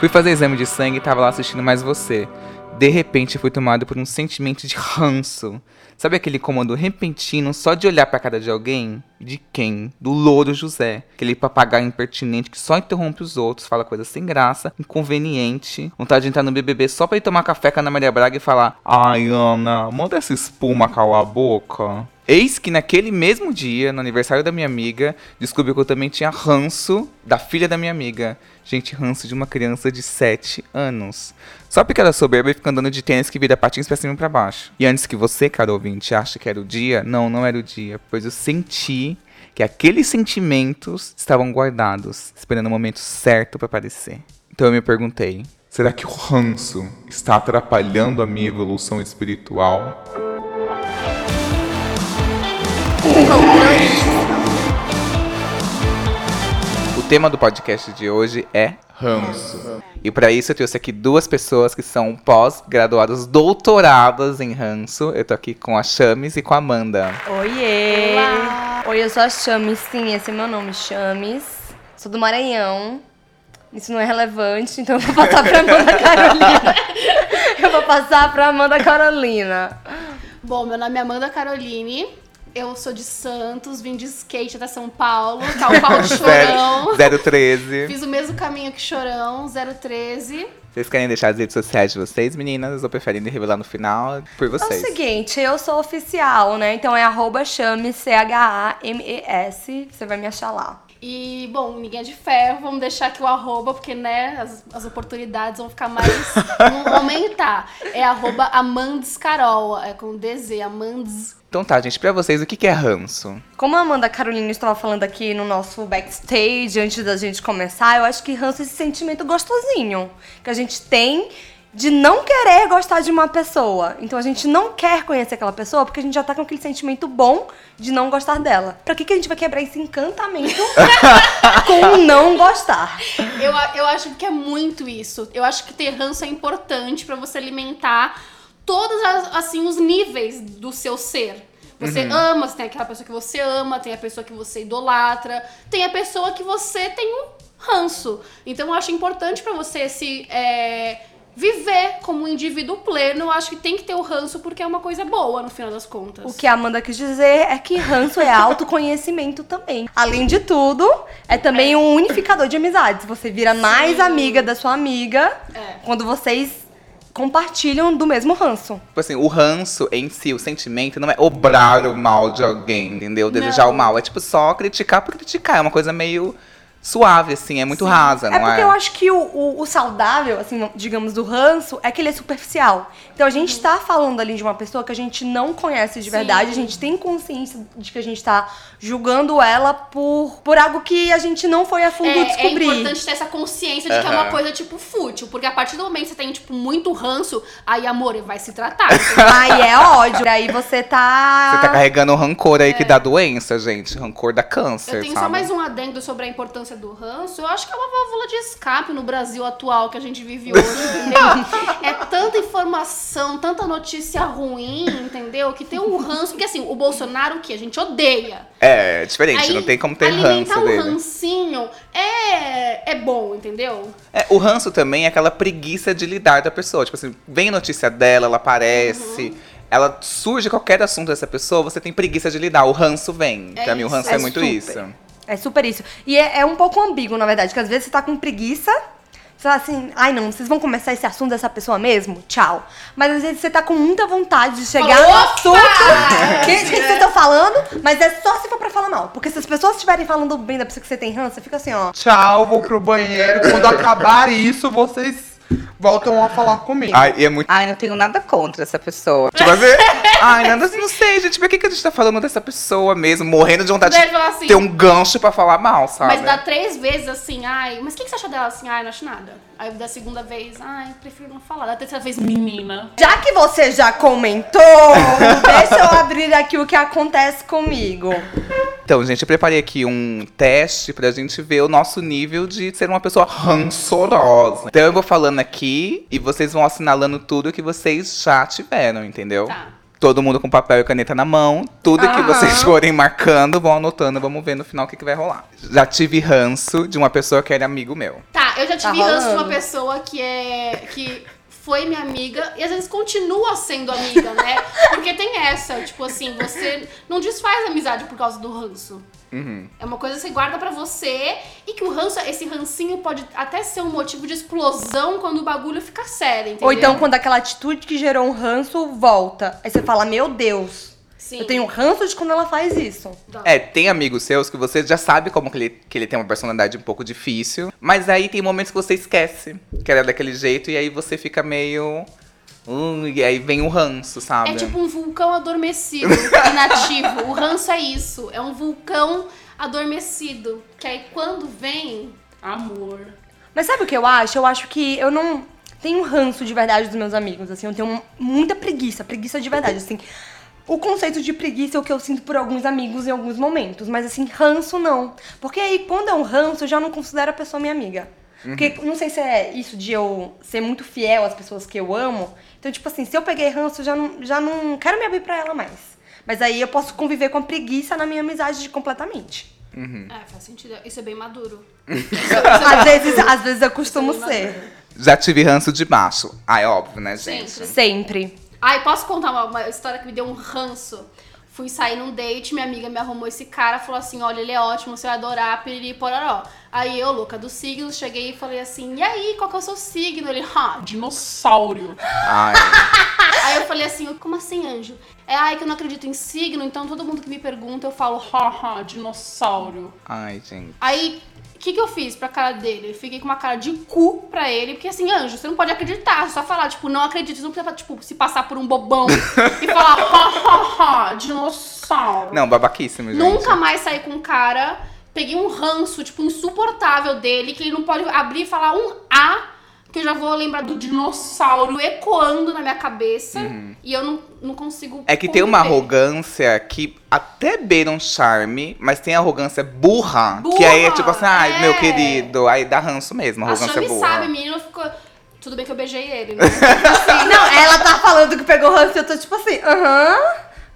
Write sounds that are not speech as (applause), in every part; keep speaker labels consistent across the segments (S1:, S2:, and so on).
S1: Fui fazer exame de sangue e tava lá assistindo mais você. De repente fui tomado por um sentimento de ranço. Sabe aquele comando repentino só de olhar pra cara de alguém? De quem? Do Louro José. Aquele papagaio impertinente que só interrompe os outros, fala coisa sem graça, inconveniente. Vontade de entrar no BBB só pra ir tomar café com a Ana Maria Braga e falar: Ai, Ana, manda essa espuma calar a boca. Eis que naquele mesmo dia, no aniversário da minha amiga, descobri que eu também tinha ranço da filha da minha amiga. Gente, ranço de uma criança de 7 anos. Só porque ela é soberba e fica andando de tênis que vira patins pra cima e pra baixo. E antes que você, caro ouvinte, ache que era o dia, não, não era o dia. Pois eu senti que aqueles sentimentos estavam guardados, esperando o momento certo para aparecer. Então eu me perguntei: será que o ranço está atrapalhando a minha evolução espiritual? O tema do podcast de hoje é ranço. E para isso eu trouxe aqui duas pessoas que são pós-graduadas, doutoradas em ranço. Eu tô aqui com a Chames e com a Amanda.
S2: Oiê! Olá. Oi, eu sou a Chames, sim, esse é meu nome, Chames. Sou do Maranhão. Isso não é relevante, então eu vou passar pra Amanda (laughs) Carolina. eu vou passar pra Amanda Carolina.
S3: Bom, meu nome é Amanda Caroline. Eu sou de Santos, vim de skate até São Paulo, tal qual (laughs) Chorão.
S1: 013.
S3: Fiz o mesmo caminho que Chorão, 013.
S1: Vocês querem deixar as redes sociais de vocês, meninas? Ou preferem revelar no final por vocês?
S2: É o seguinte, eu sou oficial, né? Então é arroba chame, C-H-A-M-E-S. Você vai me achar lá.
S3: E, bom, ninguém é de ferro, vamos deixar aqui o arroba, porque, né, as, as oportunidades vão ficar mais. (laughs) vão aumentar. É arroba Amandes Carol, é com DZ, Amandes.
S1: Então tá, gente, pra vocês, o que, que é ranço?
S2: Como a Amanda Carolina estava falando aqui no nosso backstage, antes da gente começar, eu acho que ranço é esse sentimento gostosinho que a gente tem de não querer gostar de uma pessoa. Então a gente não quer conhecer aquela pessoa porque a gente já tá com aquele sentimento bom de não gostar dela. Pra que, que a gente vai quebrar esse encantamento (laughs) com não gostar?
S3: Eu, eu acho que é muito isso. Eu acho que ter ranço é importante para você alimentar todos as, assim os níveis do seu ser. Você uhum. ama, você tem aquela pessoa que você ama, tem a pessoa que você idolatra, tem a pessoa que você tem um ranço. Então eu acho importante para você se é, viver como um indivíduo pleno, eu acho que tem que ter o ranço porque é uma coisa boa, no final das contas.
S2: O que a Amanda quis dizer é que ranço é autoconhecimento também. Além de tudo, é também é. um unificador de amizades. Você vira Sim. mais amiga da sua amiga é. quando vocês compartilham do mesmo ranço.
S1: Tipo assim, o ranço em si, o sentimento, não é obrar o mal de alguém, entendeu? Desejar não. o mal. É tipo só criticar por criticar. É uma coisa meio suave, assim, é muito Sim. rasa, é
S2: não é?
S1: porque
S2: eu acho que o, o, o, saudável, assim, digamos, do ranço, é que ele é superficial. Então a gente tá falando ali de uma pessoa que a gente não conhece de Sim. verdade, a gente tem consciência de que a gente tá julgando ela por, por algo que a gente não foi a fundo
S3: é,
S2: descobrir.
S3: É importante ter essa consciência de uhum. que é uma coisa, tipo, fútil. Porque a partir do momento que você tem, tipo, muito ranço, aí, amor, vai se tratar. (laughs)
S2: aí é ódio. Aí você tá.
S1: Você tá carregando um rancor aí é. que dá doença, gente. Rancor da câncer.
S3: Eu tenho
S1: sabe?
S3: só mais um adendo sobre a importância do ranço, eu acho que é uma válvula de escape no Brasil atual que a gente vive hoje, entendeu? (laughs) é tanta informação, tanta notícia ruim, entendeu? Que tem um ranço, porque assim, o Bolsonaro que a gente odeia.
S1: É, é diferente, Aí, não tem como ter ranço
S3: o
S1: dele.
S3: rancinho é, é bom, entendeu?
S1: É, o ranço também é aquela preguiça de lidar da pessoa. Tipo assim, vem notícia dela, ela aparece. Uhum ela surge qualquer assunto dessa pessoa, você tem preguiça de lidar. O ranço vem. É pra mim, o ranço é, é muito super. isso.
S2: É super isso. E é, é um pouco ambíguo, na verdade, que às vezes você tá com preguiça você fala assim, ai não, vocês vão começar esse assunto dessa pessoa mesmo? Tchau. Mas às vezes você tá com muita vontade de chegar Opa! no assunto (laughs) que, que vocês estão falando, mas é só se for pra falar mal. Porque se as pessoas estiverem falando bem da pessoa que você tem ranço, você fica assim, ó.
S4: Tchau, vou pro banheiro. Quando acabar isso, vocês voltam a falar comigo.
S1: Ai, é muito...
S5: Ai, não tenho nada contra essa pessoa.
S1: Tipo assim, ai, nada, não sei, gente, por que, que a gente tá falando dessa pessoa mesmo? Morrendo de vontade de assim, ter um gancho pra falar mal, sabe?
S3: Mas dá três vezes assim, ai, mas o que, que você acha dela assim? Ai, não acho nada. Aí da segunda vez, ai, prefiro não falar. Da terceira vez, menina.
S2: Já que você já comentou, (laughs) deixa eu abrir aqui o que acontece comigo.
S1: Então, gente, eu preparei aqui um teste pra gente ver o nosso nível de ser uma pessoa rancorosa. Então eu vou falando aqui e vocês vão assinalando tudo que vocês já tiveram, entendeu? Tá. Todo mundo com papel e caneta na mão. Tudo Aham. que vocês forem marcando, vão anotando. Vamos ver no final o que, que vai rolar. Já tive ranço de uma pessoa que era amigo meu.
S3: Tá, Tá, eu já
S2: Tá
S3: tive ranço de uma pessoa que é. que foi minha amiga e às vezes continua sendo amiga, né? Porque tem essa, tipo assim, você não desfaz a amizade por causa do ranço. É uma coisa que você guarda pra você e que o ranço, esse rancinho pode até ser um motivo de explosão quando o bagulho fica sério, entendeu?
S2: Ou então quando aquela atitude que gerou um ranço volta. Aí você fala, meu Deus,
S3: Sim.
S2: eu tenho ranço de quando ela faz isso.
S1: É, tem amigos seus que você já sabe como que ele, que ele tem uma personalidade um pouco difícil, mas aí tem momentos que você esquece que era daquele jeito e aí você fica meio. Hum, e aí vem o ranço, sabe?
S3: É tipo um vulcão adormecido, inativo. O ranço é isso. É um vulcão adormecido. Que aí quando vem. Amor.
S2: Mas sabe o que eu acho? Eu acho que eu não tenho ranço de verdade dos meus amigos, assim, eu tenho muita preguiça, preguiça de verdade, assim. O conceito de preguiça é o que eu sinto por alguns amigos em alguns momentos, mas assim, ranço não. Porque aí, quando é um ranço, eu já não considero a pessoa minha amiga. Porque não sei se é isso de eu ser muito fiel às pessoas que eu amo. Então, tipo assim, se eu peguei ranço, eu já não, já não quero me abrir pra ela mais. Mas aí eu posso conviver com a preguiça na minha amizade completamente.
S3: É, faz sentido. Isso é bem maduro. (laughs)
S2: às, vezes, às vezes eu costumo
S3: é
S2: ser.
S1: Já tive ranço de macho. Ah, é óbvio, né, gente?
S3: Sempre.
S2: Sempre.
S3: Ai, posso contar uma, uma história que me deu um ranço? Fui sair num date, minha amiga me arrumou esse cara, falou assim: olha, ele é ótimo, você vai adorar, piriri pororó. Aí eu, louca dos signos, cheguei e falei assim: e aí, qual que é o seu signo? Ele, ah,
S4: Dinossauro.
S1: Ai, (laughs)
S3: Aí eu falei assim, como assim, anjo? É, ai, que eu não acredito em signo, então todo mundo que me pergunta, eu falo,
S4: Haha, dinossauro.
S1: ai, gente.
S3: Aí, o que, que eu fiz pra cara dele? Eu fiquei com uma cara de cu pra ele, porque assim, anjo, você não pode acreditar, só falar, tipo, não acredito, você não precisa, tipo, se passar por um bobão e (laughs) falar,
S4: Haha, dinossauro.
S1: Não, babaquíssimo, gente.
S3: Nunca mais saí com um cara, peguei um ranço, tipo, insuportável dele, que ele não pode abrir e falar um A, que eu já vou lembrar do dinossauro ecoando na minha cabeça, e eu não, não consigo
S1: Uhum. É que tem uma
S3: conviver.
S1: arrogância que até beira um charme, mas tem arrogância burra, que
S3: Burra,
S1: aí é tipo assim, ai,
S3: é.
S1: meu querido, aí dá ranço mesmo,
S3: A
S1: arrogância
S3: Chame
S1: burra.
S3: sabe, menino ficou... Tudo bem que eu beijei ele, né?
S2: Assim, (laughs) não, ela tá falando que pegou ranço e eu tô tipo assim, aham.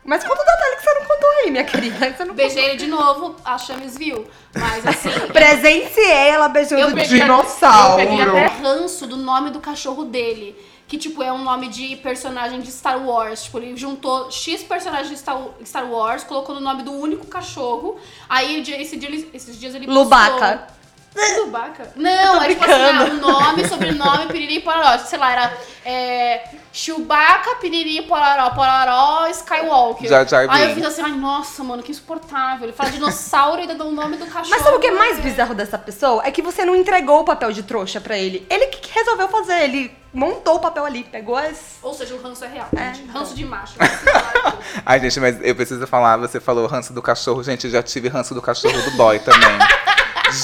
S2: Mas conta o detalhe que você não contou aí, minha querida. que Você não
S3: Beijei ele de novo, a Chames viu. Mas assim. (laughs)
S2: Presenciei ela beijando o
S4: Dinossauro.
S3: eu peguei até ranço do nome do cachorro dele. Que, tipo, é um nome de personagem de Star Wars. Tipo, ele juntou X personagens de Star, Wars, colocou no nome do único cachorro. Aí, esse dia, esses dias ele postou...
S2: Lubaca. (laughs)
S3: Lubaca? Não, é tipo assim, ah, o nome, sobrenome, piriri, pororó. Sei lá, era é, Chewbacca, piriri, pororó, pororó, Skywalker.
S1: Jar Jar
S3: Aí eu fiz assim, ai, nossa, mano, que insuportável. Ele fala dinossauro e ainda dá o nome do cachorro.
S2: Mas sabe o que é mais bizarro dessa pessoa? É que você não entregou o papel de trouxa pra ele. Ele que resolveu fazer, ele montou o papel ali, pegou as.
S3: Ou seja, o ranço é real,
S2: É,
S3: gente.
S2: então.
S3: Ranço de macho. (laughs)
S1: Ai, gente, mas eu preciso falar, você falou ranço do cachorro. Gente, eu já tive ranço do cachorro do boy também.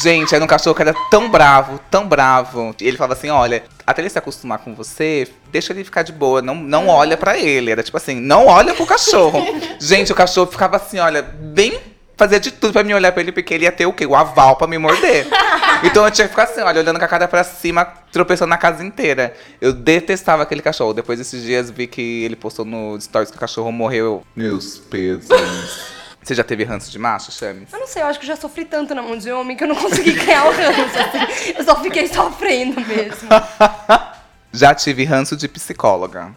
S1: Gente, era um cachorro que era tão bravo, tão bravo. E ele falava assim: olha, até ele se acostumar com você, deixa ele ficar de boa, não, não olha pra ele. Era tipo assim, não olha pro cachorro. (laughs) Gente, o cachorro ficava assim, olha, bem. Fazia de tudo pra me olhar pra ele, porque ele ia ter o quê? O aval pra me morder. (laughs) Então eu tinha que ficar assim, olha, olhando com a cara pra cima, tropeçando na casa inteira. Eu detestava aquele cachorro. Depois desses dias vi que ele postou no stories que o cachorro morreu. Meus pesos. Você já teve ranço de macho, Chames?
S2: Eu não sei, eu acho que eu já sofri tanto na mão de homem que eu não consegui ganhar o ranço. assim. Eu só fiquei sofrendo mesmo. (laughs)
S1: Já tive ranço de psicóloga.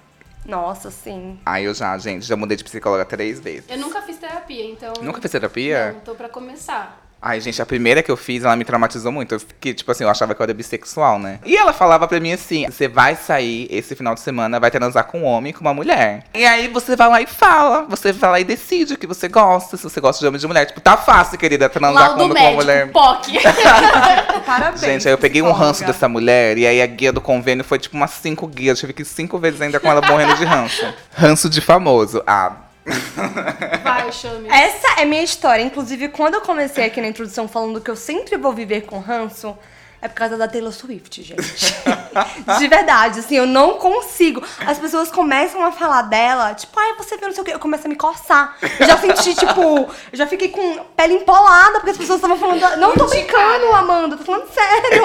S2: Nossa, sim.
S1: Aí eu já, gente, já mudei de psicóloga três vezes.
S3: Eu nunca fiz terapia, então.
S1: Nunca fez terapia?
S3: Não, tô pra começar.
S1: Ai, gente, a primeira que eu fiz, ela me traumatizou muito. Fiquei, tipo assim, eu achava que eu era bissexual, né? E ela falava pra mim assim: você vai sair esse final de semana, vai transar com um homem e com uma mulher. E aí você vai lá e fala. Você vai lá e decide o que você gosta, se você gosta de homem ou de mulher. Tipo, tá fácil, querida, transar
S3: Laudo
S1: com, com uma
S3: médico,
S1: mulher.
S3: POC. (laughs)
S2: Parabéns.
S1: Gente, aí eu peguei um ranço dessa mulher e aí a guia do convênio foi tipo umas cinco guias. Eu tive que ir cinco vezes ainda com ela morrendo de ranço. Ranço de famoso. Ah, (laughs)
S3: Vai, chame.
S2: Essa é minha história. Inclusive, quando eu comecei aqui na introdução falando que eu sempre vou viver com ranço, é por causa da Taylor Swift, gente. (laughs) De verdade, assim, eu não consigo. As pessoas começam a falar dela, tipo, ai, você viu não sei o quê. Eu começo a me coçar. Eu já senti, (laughs) tipo, eu já fiquei com pele empolada, porque as pessoas estavam falando. Não tô brincando, Amanda, tô falando sério.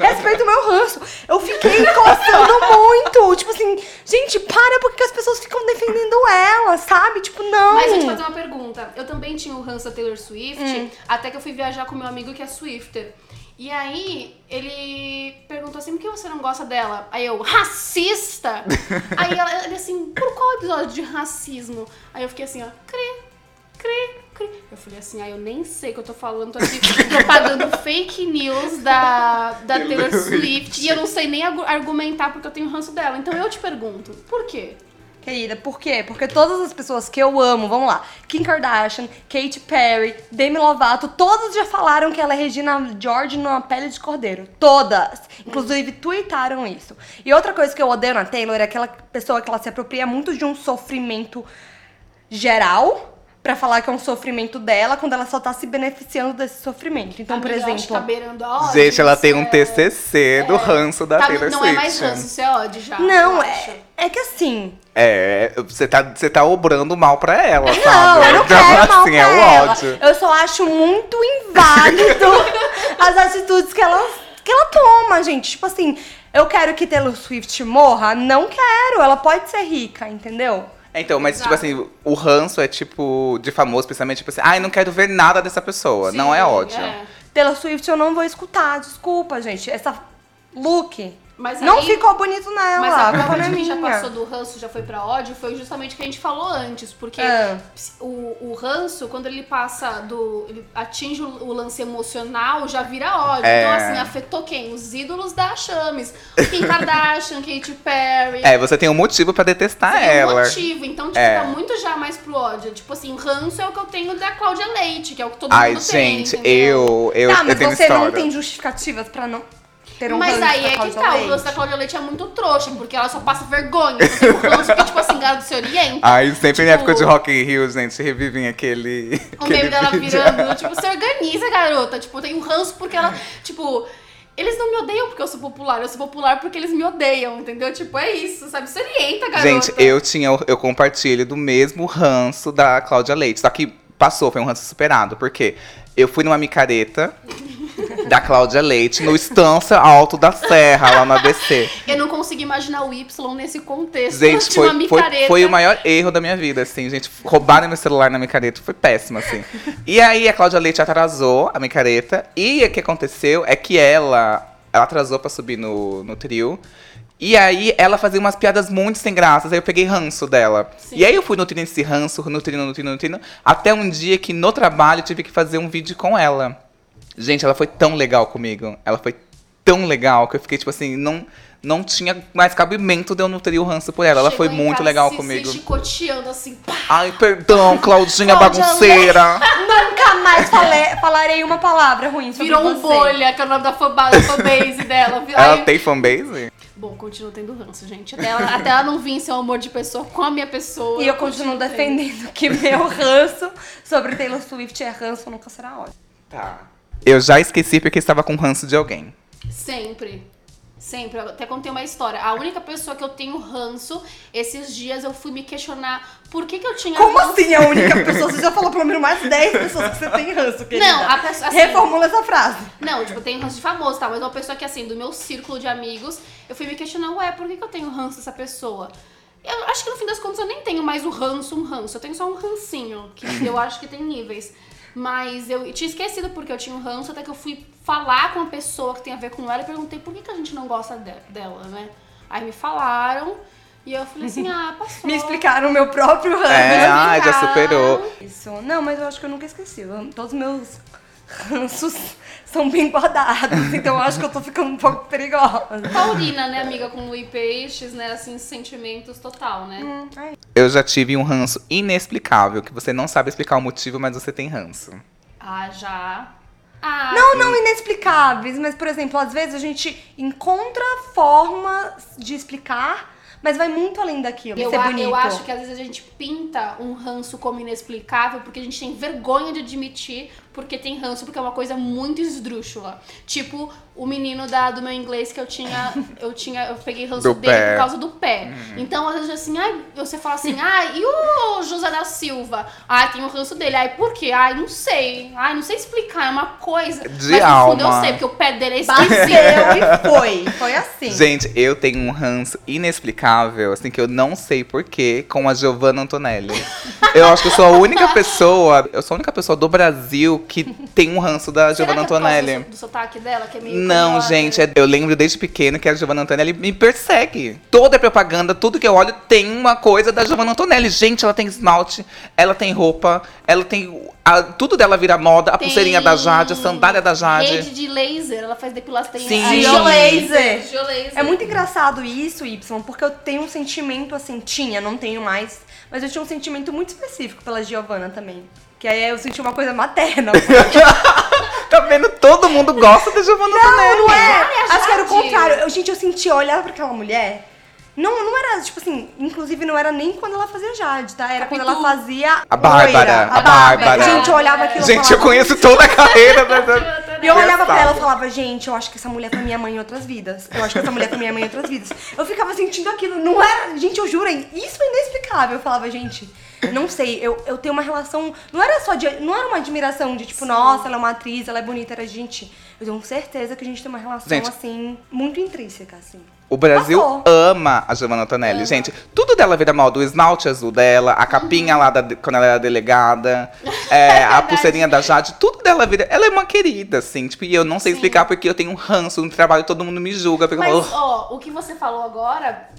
S2: Respeita o meu ranço. Eu fiquei coçando muito. Tipo assim, gente, para, porque as pessoas ficam defendendo ela, sabe? Tipo, não.
S3: Mas eu te fazer uma pergunta. Eu também tinha o ranço da Taylor Swift,
S2: Hum.
S3: até que eu fui viajar com meu amigo que é Swifter. E aí, ele perguntou assim, por que você não gosta dela? Aí eu, racista? (laughs) aí ela, ele assim, por qual episódio de racismo? Aí eu fiquei assim, ó, cri, cri, cri. Eu falei assim, ah, eu nem sei o que eu tô falando, tô aqui propagando (laughs) fake news da, da Taylor Swift. E eu não sei nem argu- argumentar porque eu tenho ranço dela. Então eu te pergunto, por quê?
S2: Querida, por quê? Porque todas as pessoas que eu amo, vamos lá, Kim Kardashian, Katy Perry, Demi Lovato, todas já falaram que ela é Regina George numa pele de cordeiro. Todas. Inclusive, tweetaram isso. E outra coisa que eu odeio na Taylor é aquela pessoa que ela se apropria muito de um sofrimento geral pra falar que é um sofrimento dela, quando ela só tá se beneficiando desse sofrimento. Então, por
S3: Amiga, que
S2: exemplo...
S3: tá beirando a ódio,
S1: Gente, ela tem um
S3: é-
S1: TCC do ranço da
S3: Tá-
S1: Taylor
S3: não
S1: Swift.
S3: é mais ranço, isso é ódio já.
S2: Não,
S3: eu acho.
S2: é, é que assim,
S1: É, você tá, você tá obrando mal pra ela, sabe?
S2: Não, eu não
S1: Então,
S2: quero mal
S1: assim,
S2: pra
S1: é o
S2: ela.
S1: ódio.
S2: Eu só acho muito inválido (laughs) as atitudes que ela, que ela toma, gente. Tipo assim, eu quero que Taylor Swift morra? Não quero. Ela pode ser rica, entendeu?
S1: Então, mas tipo assim, o ranço é tipo, de famoso, principalmente, tipo assim, ai, não quero ver nada dessa pessoa. não é
S3: Sim,
S1: ódio.
S3: é.
S2: Taylor Swift eu não vou escutar, desculpa, gente. Essa look
S3: Mas
S2: não
S3: aí-
S2: ficou bonito nela.
S3: Mas
S2: a
S3: prova
S2: não
S3: de que já passou do ranço, já foi pra ódio, foi justamente o que a gente falou antes. Porque
S2: É.
S3: o, o ranço, quando ele passa do. ele atinge o, o lance emocional, já vira ódio.
S1: É.
S3: Então, assim, afetou quem? Os ídolos da Chames. Kim (laughs) Kardashian, Katy Perry.
S1: É, você tem um motivo pra detestar
S3: Tem um
S1: ela.
S3: motivo, então, tipo,
S1: É.
S3: tá muito já mais pro ódio. Tipo assim, ranço é o que eu tenho da Cláudia Leite, que é o que todo
S1: Ai,
S3: mundo tem.
S1: gente,
S3: entendeu?
S1: eu, eu,
S2: tá,
S1: eu
S2: mas
S1: tenho
S2: você não
S1: história.
S2: tem justificativas pra não ter um
S3: Mas aí é que tá, o ranço da Cláudia Leite é muito trouxa, porque ela só passa vergonha. O ranço porque, tipo assim, garoto se orienta.
S1: Ai, sempre
S3: Tipo,
S1: na época de Rock in Rio, gente, revivem aquele.
S3: O
S1: aquele
S3: meme dela
S1: vídeo.
S3: virando, tipo, se organiza, garota. Tipo, tem um ranço porque ela, tipo, eles não me odeiam porque eu sou popular, eu sou popular porque eles me odeiam, entendeu? Tipo, é isso, sabe? Se orienta, garota.
S1: Gente, eu tinha, eu compartilho do mesmo ranço da Cláudia Leite. Só que passou, foi um ranço superado. Porque eu fui numa micareta (laughs) da Cláudia Leite no Estância Alto da Serra, lá no ABC.
S3: Eu não consigo imaginar o Y nesse contexto
S1: Gente,
S3: de uma
S1: foi, foi, foi o maior erro da minha vida, assim, gente. Roubaram meu celular na micareta, foi péssimo, assim. E aí a Cláudia Leite atrasou a micareta. E o que aconteceu é que ela, ela atrasou pra subir no, no trio. E aí ela fazia umas piadas muito sem graças, aí eu peguei ranço dela.
S3: Sim.
S1: E aí eu fui nutrindo esse ranço, nutrindo, nutrindo, nutrindo. Até um dia que no trabalho eu tive que fazer um vídeo com ela. Gente, ela foi tão legal comigo. Ela foi tão legal que eu fiquei, tipo assim, não, não tinha mais cabimento de eu nutrir o ranço por ela. Ela
S3: Chegou
S1: foi muito legal
S3: se,
S1: comigo.
S3: Se chicoteando assim, pá.
S1: Ai, perdão, Claudinha bagunceira. (laughs)
S2: Nunca mais falei- falarei uma palavra ruim sobre
S3: Virou um
S2: você.
S3: bolha, que é o nome da fanba- da fanbase dela.
S1: Ela
S3: Aí-
S1: tem fanbase?
S3: Bom, continuo tendo ranço, gente. Até ela, até ela não vir ser um amor de pessoa com a minha pessoa.
S2: E eu continuo
S3: tendo.
S2: defendendo que meu ranço sobre Taylor Swift é ranço, nunca será ódio.
S1: Tá. Eu já esqueci porque estava com ranço de alguém.
S3: Sempre. Sempre. Eu até contei uma história. A única pessoa que eu tenho ranço, esses dias eu fui me questionar por que, que eu tinha
S2: Como
S3: ranço.
S2: assim a única (laughs) pessoa? Você já falou pelo menos mais 10 pessoas que você tem ranço, querida.
S3: Não, a pessoa- assim-
S2: Reformula essa frase.
S3: Não, tipo, eu tenho ranço de famoso, tá? Mas uma pessoa que, assim, do meu círculo de amigos, eu fui me questionar, ué, por que, que eu tenho ranço dessa pessoa? Eu acho que no fim das contas eu nem tenho mais o ranço, um ranço. Eu tenho só um rancinho, que eu acho que tem níveis. Mas eu tinha esquecido porque eu tinha um ranço, até que eu fui falar com uma pessoa que tem a ver com ela e perguntei por que, que a gente não gosta de- dela, né? Aí me falaram e eu falei assim, ah, (laughs) passou.
S2: Me explicaram o meu próprio ranço.
S1: É, (laughs) ah, já superou.
S2: Isso. Não, mas eu acho que eu nunca esqueci. Eu- Todos os meus (laughs) ranços são bem guardados. (laughs) Então eu acho que eu tô ficando um pouco perigosa.
S3: Taurina, né, amiga, com Luí Peixes, né, assim, sentimentos total, né?
S2: Hum, é
S1: Eu já tive um ranço inexplicável, que você não sabe explicar o motivo, mas você tem ranço.
S3: Ah, já. Ah,
S2: Não, não inexplicáveis, mas, por exemplo, às vezes a gente encontra formas de explicar, mas vai muito além daquilo.
S3: Eu, a-
S2: bonito.
S3: eu acho que às vezes a gente pinta um ranço como inexplicável porque a gente tem vergonha de admitir porque tem ranço, porque é uma coisa muito esdrúxula. Tipo, o menino da, do meu inglês que eu tinha, (laughs) eu tinha, eu peguei ranço
S1: Do
S3: dele
S1: pé.
S3: por causa do pé. Então, às vezes assim, ai, você fala assim, ai, e o José da Silva? Ai, tem o ranço dele. Ai, por quê? Ai, não sei. Ai, não sei explicar, é uma coisa.
S1: De
S3: Mas no fundo eu
S1: alma.
S3: sei, porque o pé dele é esquisito.
S2: e foi. Foi assim.
S1: Gente, eu tenho um ranço inexplicável, assim, que eu não sei porquê, com a Giovanna Antonelli. eu acho que eu sou a única pessoa, eu sou a única pessoa do Brasil que tem um ranço da Giovanna
S3: é
S1: Antonelli.
S3: Do, do sotaque dela, que é meio
S1: Não, gente, é- eu lembro desde pequeno que a Giovanna Antonelli me persegue. Toda a propaganda, tudo que eu olho tem uma coisa da Giovanna Antonelli. Gente, ela tem esmalte, ela tem roupa, ela tem. a- tudo dela vira moda, a
S3: Tem
S1: pulseirinha da Jade, a sandália da Jade.
S3: Rede de laser, ela faz depilação.
S1: Sim.
S3: a-
S2: Geolaser.
S3: Geolaser.
S2: É muito engraçado isso, Y, porque eu tenho um sentimento assim, tinha, não tenho mais, mas eu tinha um sentimento muito específico pela Giovanna também. Que aí eu senti uma coisa materna. (laughs)
S1: Tá vendo? Todo mundo gosta da Giovanna Antonelli.
S2: Não é?
S3: a
S2: Acho que era o contrário. Eu, gente, eu senti, eu olhava pra aquela mulher. Não, não era, tipo assim, inclusive não era nem quando ela fazia Jade, tá? Era quando ela fazia.
S1: A Bárbara,
S2: loira,
S1: a Bárbara.
S2: Gente, eu olhava aquilo
S1: Gente, eu
S2: falava,
S1: conheço toda a carreira (laughs) da.
S2: E eu olhava pra ela e falava, gente, eu acho que essa mulher foi minha mãe em outras vidas. Eu acho que essa mulher foi minha mãe em outras vidas. Eu ficava sentindo aquilo, não era. Gente, eu juro, isso é inexplicável. Eu falava, gente, não sei, eu, eu tenho uma relação. Não era só de. Não era uma admiração de tipo, nossa, ela é uma atriz, ela é bonita, era gente. Eu tenho certeza que a gente tem uma relação,
S1: Gente.
S2: assim, muito intrínseca, assim.
S1: O Brasil
S2: Passou.
S1: ama a Giovanna Antonelli, gente. Tudo dela vira moda. O esmalte azul dela, a capinha lá da, quando ela era delegada, (laughs) é, a pulseirinha da Jade, tudo dela vira. Ela é uma querida, assim. Tipo, e eu não sei explicar porque eu tenho um ranço no trabalho, todo mundo me julga.
S3: Mas,
S1: falo,
S3: ó, o que você falou agora,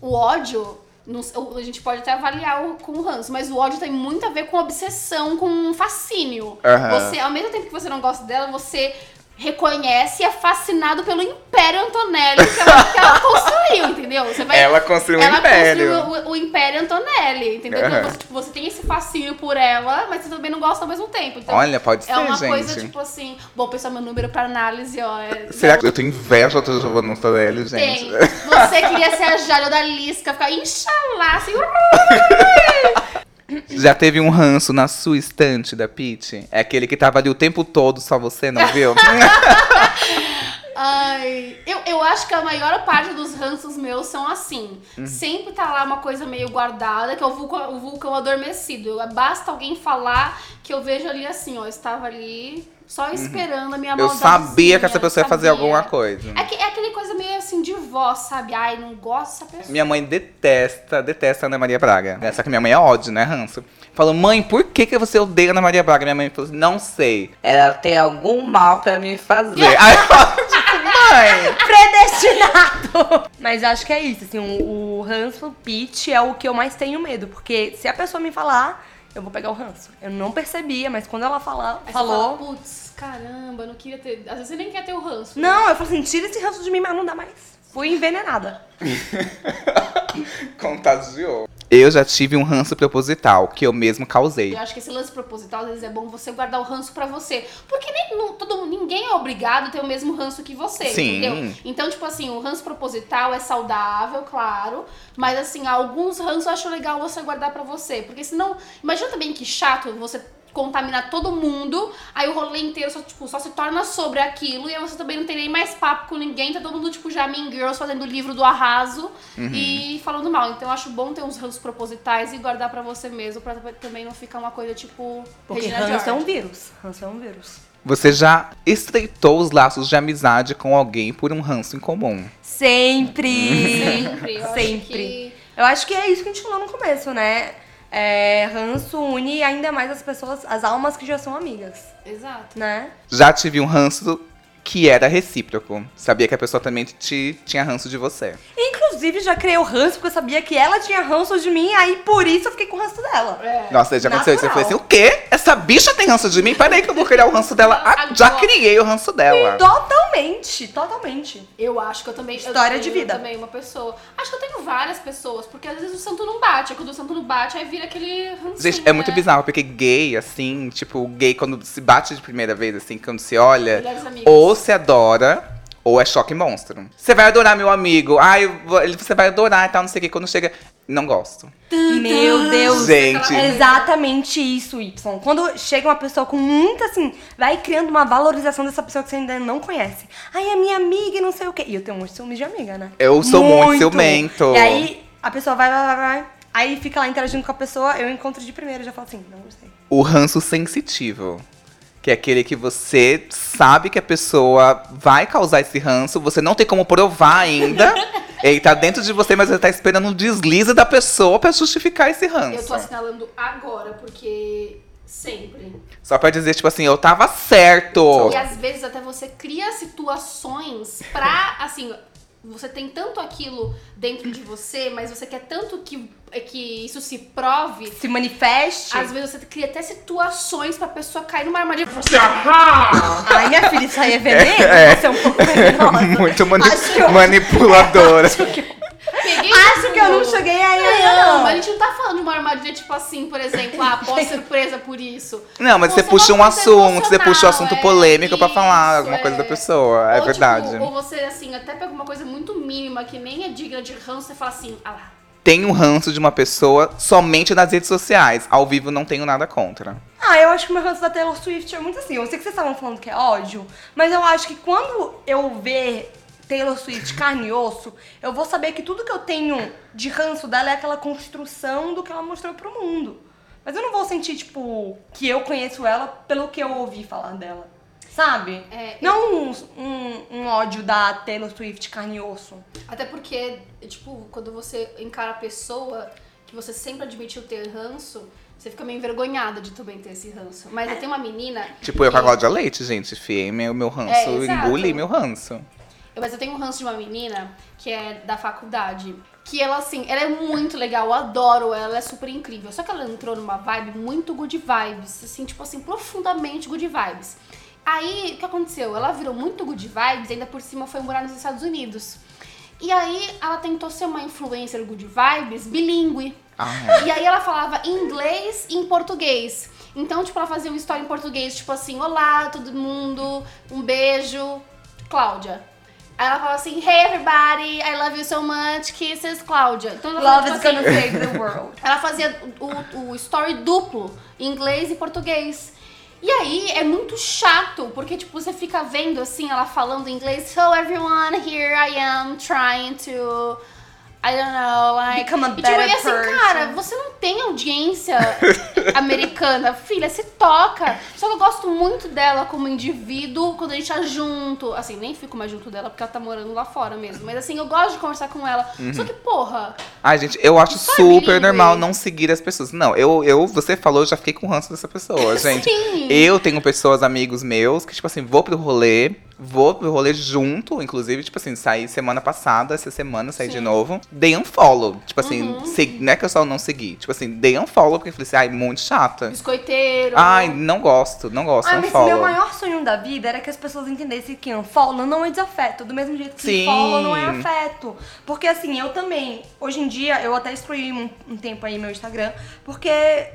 S3: o ódio, não a gente pode até avaliar o, com o ranço, mas o ódio tem muito a ver com obsessão, com fascínio.
S1: Aham.
S3: Você, ao mesmo tempo que você não gosta dela, você reconhece e é fascinado pelo Império Antonelli que ela, que ela construiu, entendeu? Você vai,
S1: Ela construiu um
S3: ela
S1: império.
S3: construiu o, o Império Antonelli, entendeu? Então,
S1: Aham.
S3: você, tipo, você tem esse fascínio por ela, mas você também não gosta ao mesmo tempo. Então,
S1: Olha, pode
S3: é
S1: ser,
S3: uma
S1: gente.
S3: coisa, tipo assim, bom, pessoal, meu número pra análise, ó, é... (laughs)
S1: Será que eu tenho inveja da Giovanna Antonelli, gente?
S3: Tem. Você queria ser a Jálio da Lisca, ficar inxalá, assim. (laughs)
S1: Já teve um ranço na sua estante da Pete? É aquele que tava ali o tempo todo, só você não viu? (laughs)
S3: Ai, eu, eu acho que a maior parte dos ranços meus são assim. Sempre tá lá uma coisa meio guardada, que é o vulcão, o vulcão adormecido. Basta alguém falar que eu vejo ali assim, ó, estava ali só esperando a minha
S1: eu
S3: maldadezinha,
S1: sabia que essa pessoa ia fazer
S3: sabia.
S1: alguma coisa.
S3: É, que, é aquele coisa meio assim de voz, sabe? Ai, não gosto dessa pessoa.
S1: Minha mãe detesta, detesta a Ana Maria Braga. É, Só que minha mãe é ódio, né, Ranço? Falou, mãe, por que, que você odeia a Ana Maria Braga? Minha mãe falou assim, não sei.
S5: Ela tem algum mal pra me fazer. (laughs)
S1: Aí eu falo, tipo, mãe. (laughs)
S2: Predestinado! Mas acho que é isso, assim, o, o pitch é o que eu mais tenho medo, porque se a pessoa me falar, eu vou pegar o ranço. Eu não percebia, mas quando ela falar,
S3: Aí você
S2: falou.
S3: fala, putz, caramba, não queria ter. Às vezes você nem quer ter o ranço. né?
S2: Não, eu falo assim, tira esse ranço de mim, mas não dá mais. Fui envenenada. (laughs)
S1: Contagiou. Eu já tive um ranço proposital, que eu mesmo causei.
S3: Eu acho que esse lance proposital, às vezes, é bom você guardar o ranço pra você. Porque nem, não- todo, ninguém é obrigado a ter o mesmo ranço que você,
S1: Sim.
S3: entendeu? Então, tipo assim, o ranço proposital é saudável, claro. Mas, assim, alguns ranços eu acho legal você guardar pra você. Porque senão... Imagina também que chato você contaminar todo mundo, aí o rolê inteiro só, tipo, só se torna sobre aquilo, e aí você também não tem nem mais papo com ninguém, tá todo mundo, tipo, já Mean Girls fazendo o livro do arraso e falando mal. Então eu acho bom ter uns ranços propositais e guardar pra você mesmo, pra também não ficar uma coisa tipo.
S2: Porque
S3: Regina
S2: ranço é um vírus. Ranço é um vírus.
S1: Você já estreitou os laços de amizade com alguém por um ranço em comum.
S2: Sempre!
S3: Sempre, eu acho
S2: Sempre.
S3: que-
S2: Eu acho que é isso que a gente falou no começo, né? É, ranço une ainda mais as pessoas, as almas que já são amigas,
S3: Exato.
S2: né?
S1: Já tive um ranço que era recíproco. Sabia que a pessoa também te, tinha ranço de você.
S2: Inclusive, já criei o ranço porque eu sabia que ela tinha ranço de mim, aí por isso eu fiquei com o ranço dela.
S3: É.
S1: Nossa, já aconteceu isso. Eu falei assim, o quê? Essa bicha tem ranço de mim? Peraí que eu vou criar o ranço dela. Ah, já criei o ranço dela.
S2: Totalmente, totalmente.
S3: Eu acho que eu também. eu
S2: História de
S3: tenho
S2: vida.
S3: também uma pessoa. Acho que eu tenho várias pessoas, porque às vezes o santo não bate. Aí quando o santo não bate, aí vira aquele rancinho,
S1: Gente, é muito
S3: né?
S1: bizarro, porque gay, assim, tipo, gay quando se bate de primeira vez, assim, quando se olha,
S3: Melhores amigos.
S1: ou se adora, ou é choque monstro. Você vai adorar meu amigo, ai, você vai adorar e tal, não sei o que, quando chega. Não gosto.
S2: Meu Deus.
S1: Gente.
S2: É exatamente isso, Y. Quando chega uma pessoa com muita, assim, vai criando uma valorização dessa pessoa que você ainda não conhece. Ai, é minha amiga e não sei o quê. E eu tenho muito ciúmes de amiga, né?
S1: Eu sou muito ciumento.
S2: E aí, a pessoa vai, vai, vai, vai. Aí fica lá interagindo com a pessoa, eu encontro de primeira e já falo assim, não gostei.
S1: O ranço sensitivo. Que é aquele que você sabe que a pessoa vai causar esse ranço, você não tem como provar ainda. (laughs) ele tá dentro de você, mas ele tá esperando um deslize da pessoa pra justificar esse ranço.
S3: Eu tô assinalando agora, porque Sempre.
S1: Só pra dizer, tipo assim, eu tava certo.
S3: E às vezes até você cria situações pra, assim, você tem tanto aquilo dentro de você, mas você quer tanto que, é que isso se prove.
S2: Se manifeste.
S3: Às vezes você cria até situações pra pessoa cair numa armadilha.
S2: Ai, minha filha, isso aí é veneno?
S1: É.
S2: Você é um pouco (laughs) venenosa.
S1: Muito mani-
S2: Acho que eu-
S1: manipuladora.
S3: Peguei,
S2: Acho que eu não cheguei aí ainda,
S3: Não,
S2: não.
S3: mas a gente não tá falando de uma armadilha tipo assim, por exemplo, ah, posso ser presa por isso.
S1: Não, mas você
S3: Você
S1: puxa um assunto, você puxa um assunto
S3: é,
S1: polêmico pra falar
S3: isso,
S1: alguma coisa
S3: é.
S1: da pessoa. É
S3: ou,
S1: verdade.
S3: Tipo, ou você, assim, até pega uma coisa muito mínima que nem é digna de ranço, você fala assim, ah lá.
S1: Tenho um ranço de uma pessoa somente nas redes sociais. Ao vivo não tenho nada contra.
S2: Ah, eu acho que o meu ranço da Taylor Swift é muito assim. Eu sei que vocês estavam falando que é ódio, mas eu acho que quando eu ver Taylor Swift carne e osso, eu vou saber que tudo que eu tenho de ranço dela é aquela construção do que ela mostrou pro mundo. Mas eu não vou sentir, tipo, que eu conheço ela pelo que eu ouvi falar dela. Sabe?
S3: É,
S2: não um, um- um ódio da Taylor Swift carne e osso.
S3: Até porque, tipo, quando você encara a pessoa que você sempre admitiu ter ranço, você fica meio envergonhada de também ter esse ranço. Mas eu tenho uma menina.
S1: Tipo, eu com a
S3: que-
S1: Cláudia Leite, gente, fiei meu, meu ranço,
S3: É,
S1: engoli meu ranço.
S3: Mas eu tenho um ranço de uma menina que é da faculdade. Que ela, assim, ela é muito legal, eu adoro ela, ela é super incrível. Só que ela entrou numa vibe muito good vibes, assim, tipo assim, profundamente good vibes. Aí, o que aconteceu? Ela virou muito good vibes, ainda por cima foi morar nos Estados Unidos. E aí, ela tentou ser uma influencer good vibes bilíngue.
S1: Ah,
S3: E aí ela falava inglês e em português. Então, tipo, ela fazia uma história em português, tipo assim, olá, todo mundo, um beijo, Cláudia. Aí ela falava assim, hey everybody, I love you so much, kisses, Cláudia. Então ela
S2: Love is gonna save the world.
S3: ela fazia o, o story duplo, em inglês e português. E aí é muito chato, porque tipo, você fica vendo assim, ela falando em inglês, so everyone, here I am trying to I don't know, like.
S2: Become a
S3: e, tipo,
S2: better
S3: e assim,
S2: person.
S3: cara, você não tem audiência (laughs) americana. Filha, se toca. Só que eu gosto muito dela como indivíduo quando a gente tá junto. Assim, nem fico mais junto dela porque ela tá morando lá fora mesmo. Mas assim, eu gosto de conversar com ela.
S1: Uhum.
S3: Só que, porra,
S1: Ai, gente, eu acho
S3: é
S1: super normal não seguir as pessoas. Não, eu, eu, você falou, eu já fiquei com ranço dessa pessoa, (laughs) gente.
S3: Sim.
S1: Eu tenho pessoas, amigos meus, que, tipo assim, vou pro rolê, vou pro rolê junto, inclusive, tipo assim, saí semana passada, essa semana saí de
S3: Sim. Uhum.
S1: novo. Dei um follow. Tipo assim, segui- não é que eu só não segui. Tipo assim, dei um follow, porque eu falei assim, ai, muito chata.
S3: biscoiteiro.
S1: Ai, não gosto, não gosto,
S2: Ah,
S1: não
S2: mas
S1: follow.
S2: meu maior sonho da vida era que as pessoas entendessem que unfollow não é desafeto, do mesmo jeito que
S1: Sim.
S2: follow não é afeto. Porque assim, eu também, hoje em dia, eu até excluí um, um tempo aí meu Instagram, porque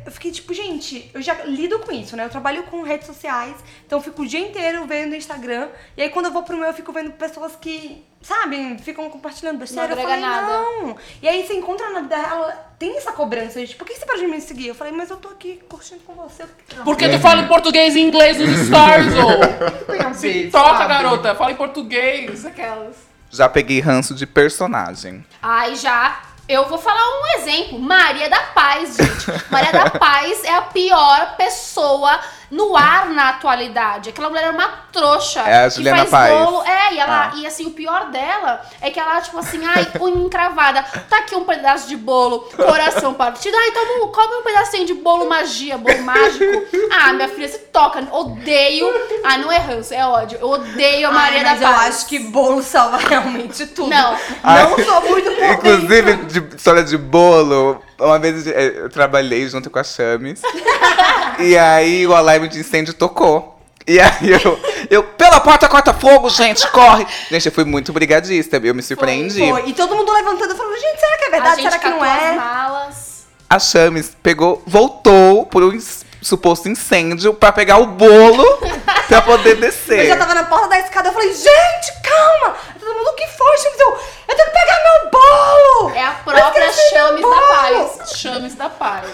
S2: eu fiquei tipo, gente, eu já lido com isso, né? Eu trabalho com redes sociais, então eu fico o dia inteiro vendo o Instagram, e aí quando eu vou pro meu, eu fico vendo pessoas que, sabe, ficam compartilhando besteira.
S3: Não
S2: eu falei,
S3: nada.
S2: não. E aí você encontra na vida real, tem essa cobrança, gente, por que você parou de me seguir? Eu falei, mas eu tô aqui curtindo com você.
S6: Por que tu fala em português e inglês nos stories, ô? (laughs) Toca,
S4: sabe?
S6: garota, fala em português.
S3: Aquelas.
S1: Já peguei ranço de personagem.
S3: Ai, já. Eu vou falar um exemplo. Maria da Paz, gente. (laughs) Maria da Paz é a pior pessoa no ar na atualidade. Aquela mulher é uma trouxa.
S1: É a
S3: que
S1: Juliana
S3: faz
S1: Paz.
S3: bolo. É, e ela.
S1: Ah.
S3: E assim, o pior dela é que ela, tipo assim, ai, (laughs) unha encravada. Tá aqui um pedaço de bolo, coração partido. Ai, toma um, come um pedacinho de bolo magia, bolo mágico. Ah, minha filha, se toca. Odeio. Ah, não é ranço, é ódio. Eu odeio a Maria
S2: Ai,
S3: da
S2: mas
S3: Paz.
S2: eu acho que bolo salva (laughs) realmente tudo.
S3: Não.
S2: Não sou muito.
S1: Inclusive, de história de bolo, uma vez eh, eu trabalhei junto com a Chames. (laughs) e aí o alarme de incêndio tocou. E aí eu, eu, pela porta corta fogo, gente, corre! Gente, eu fui muito brigadista, eu me surpreendi.
S2: Foi. E todo mundo levantando e falando, gente, será que é
S3: A
S2: verdade?
S3: gente
S2: Será que não
S3: catou as
S2: é?
S3: malas.
S1: A Chames pegou, voltou por um suposto incêndio pra pegar o bolo (laughs) pra poder
S2: Eu
S1: descer.
S2: já tava na porta da escada, eu falei, gente, calma! Todo mundo, o que foi, Chames? Eu, eu tenho que pegar meu bolo!
S3: É a própria Chames da. Paz. Chames da Paz.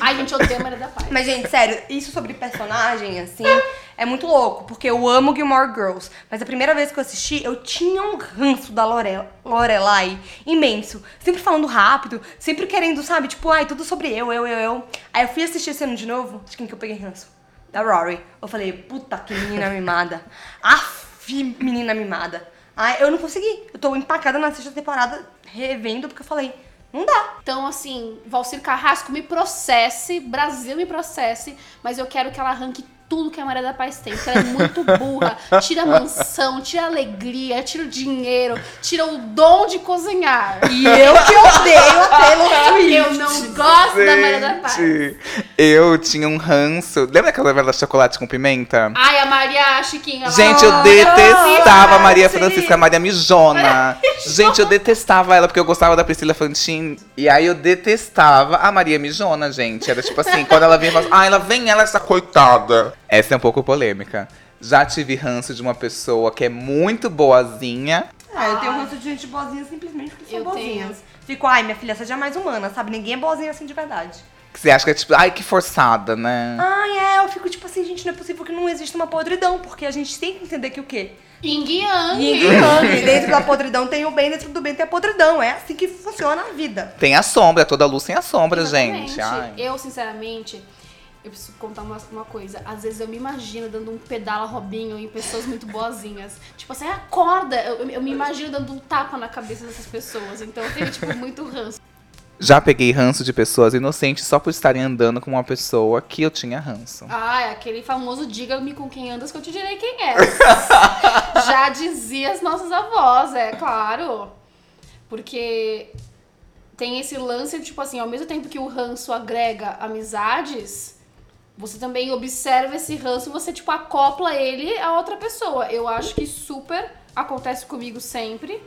S3: Ai, gente, eu odeio a Maria da Paz.
S2: Mas, gente, sério, isso sobre personagem, assim, é muito louco, porque eu amo Gilmore Girls. Mas a primeira vez que eu assisti, eu tinha um ranço da Lore Lorelai imenso. Sempre falando rápido, sempre querendo, sabe, tipo, ai, tudo sobre eu, eu, eu, eu. Aí eu fui assistir esse ano de novo, de quem que eu peguei ranço? Da Rory. Eu falei, puta que menina mimada. Aff, menina mimada. Ai, eu não consegui. Eu tô empacada na sexta temporada, revendo, porque eu falei, Não dá.
S3: Então, assim, Valcir Carrasco me processe, Brasil me processe, mas eu quero que ela arranque tudo que a Maria da Paz tem. Porque ela é muito burra. (laughs) Tira a mansão, tira a alegria, tira o dinheiro, tira o dom de cozinhar.
S2: E eu que odeio a Taylor (laughs) Swift.
S3: Eu não gosto da Maria da Paz.
S1: Gente, eu tinha um ranço. Lembra aquela novela Chocolate com Pimenta?
S3: Ai, a Maria Chiquinha.
S1: Gente, eu detestava a Maria. Francisca, a Maria Mijona. Gente, eu detestava ela porque eu gostava da Priscila Fantin. E aí eu detestava a Maria Mijona, gente. Era tipo assim, quando ela vinha e falava, ah, ela vem ela, essa coitada. Essa é um pouco polêmica. Já tive ranço de uma pessoa que é muito boazinha.
S2: Ah, eu tenho ranço de gente boazinha simplesmente porque são
S3: Eu
S2: boazinhas.
S3: tenho.
S2: Fico, ai, minha filha, seja mais humana, sabe? Ninguém é boazinha assim de verdade.
S1: Que você acha que é tipo, ai, que forçada, né?
S2: Ai, é, eu fico tipo assim, gente, não é possível que não exista uma podridão, porque a gente tem que entender que o quê?
S3: Yin e Yang.
S2: Yin e Yang. Dentro da podridão tem o bem, dentro do bem tem a podridão. É assim que funciona a vida.
S1: Tem a sombra, toda luz tem a sombra,
S3: Exatamente.
S1: gente. Ai.
S3: Eu, sinceramente, eu preciso contar uma, uma coisa. Às vezes eu me imagino dando um pedala Robinho em pessoas muito boazinhas. (laughs) Tipo assim, acorda! Eu, eu- eu me imagino dando um tapa na cabeça dessas pessoas. Então eu tenho, tipo, muito ranço.
S1: Já peguei ranço de pessoas inocentes só por estarem andando com uma pessoa que eu tinha ranço.
S3: Ah, é aquele famoso diga-me com quem andas que eu te direi quem é. (laughs) Já dizia as nossas avós, é claro. Porque tem esse lance, tipo assim, ao mesmo tempo que o ranço agrega amizades, você também observa esse ranço e você, tipo, acopla ele a outra pessoa. Eu acho que super acontece comigo sempre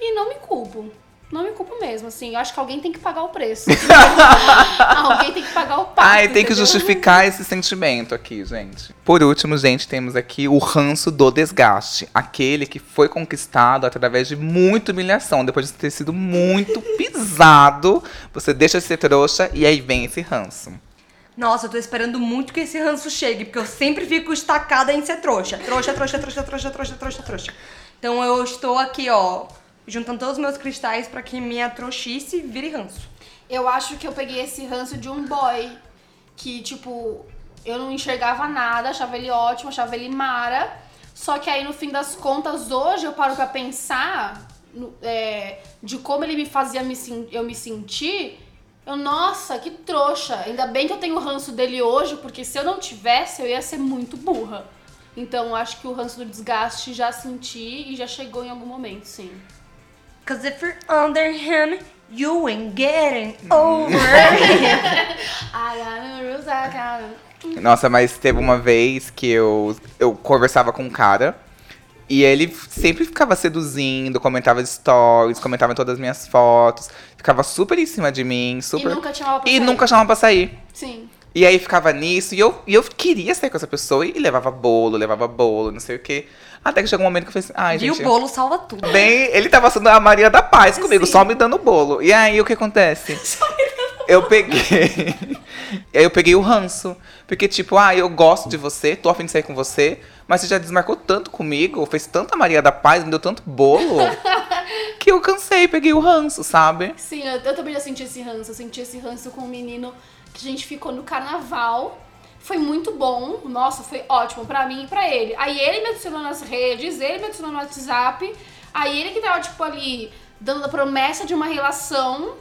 S3: e não me culpo. Não me culpo mesmo, assim. Eu acho que alguém tem que pagar o preço. (laughs) alguém tem que pagar o pato.
S1: Ai, tem que justificar esse sentimento aqui, gente. Por último, gente, temos aqui o ranço do desgaste. Aquele que foi conquistado através de muita humilhação. Depois de ter sido muito (laughs) pisado, você deixa de ser trouxa e aí vem esse ranço.
S2: Nossa, eu tô esperando muito que esse ranço chegue, porque eu sempre fico estacada em ser trouxa. Trouxa, trouxa, trouxa, trouxa, trouxa, trouxa, trouxa. Então eu estou aqui, ó, juntando todos os meus cristais pra que minha trouxice vire ranço.
S3: Eu acho que eu peguei esse ranço de um boy que, tipo, eu não enxergava nada, achava ele ótimo, achava ele mara. Só que aí, no fim das contas, hoje eu paro pra pensar é, de como ele me fazia me, eu me sentir. Eu, nossa, que trouxa. Ainda bem que eu tenho o ranço dele hoje, porque se eu não tivesse, eu ia ser muito burra. Então, acho que o ranço do desgaste já senti e já chegou em algum momento, sim.
S2: Cause if you're under him, you ain't getting over. (laughs)
S3: I got no rules, I got no-
S1: Nossa, mas teve uma vez que eu, eu conversava com um cara e ele sempre ficava seduzindo, comentava stories, comentava em todas as minhas fotos, ficava super em cima de mim, super.
S3: E nunca chamava pra
S1: E
S3: sair.
S1: nunca chamava pra sair.
S3: Sim.
S1: E aí ficava nisso, e eu, e eu queria sair com essa pessoa, e levava bolo, levava bolo, não sei o quê. Até que chegou um momento que eu falei assim, ai,
S2: e
S1: gente.
S2: o bolo salva tudo.
S1: Bem, ele tava sendo a Maria da Paz (laughs) comigo,
S2: Sim.
S1: só me dando bolo. E aí o que acontece? (laughs) Eu peguei. (laughs) aí eu peguei o ranço. Porque, tipo, ah, eu gosto de você, tô afim de sair com você, mas você já desmarcou tanto comigo, fez tanta Maria da Paz, me deu tanto bolo, (laughs) que eu cansei, peguei o ranço, sabe?
S3: Sim, eu, eu também já senti esse ranço. Eu senti esse ranço com um menino que a gente ficou no carnaval. Foi muito bom. Nossa, foi ótimo pra mim e pra ele. Aí ele me adicionou nas redes, ele me adicionou no WhatsApp. Aí ele que tava, tipo, ali, dando a promessa de uma relação.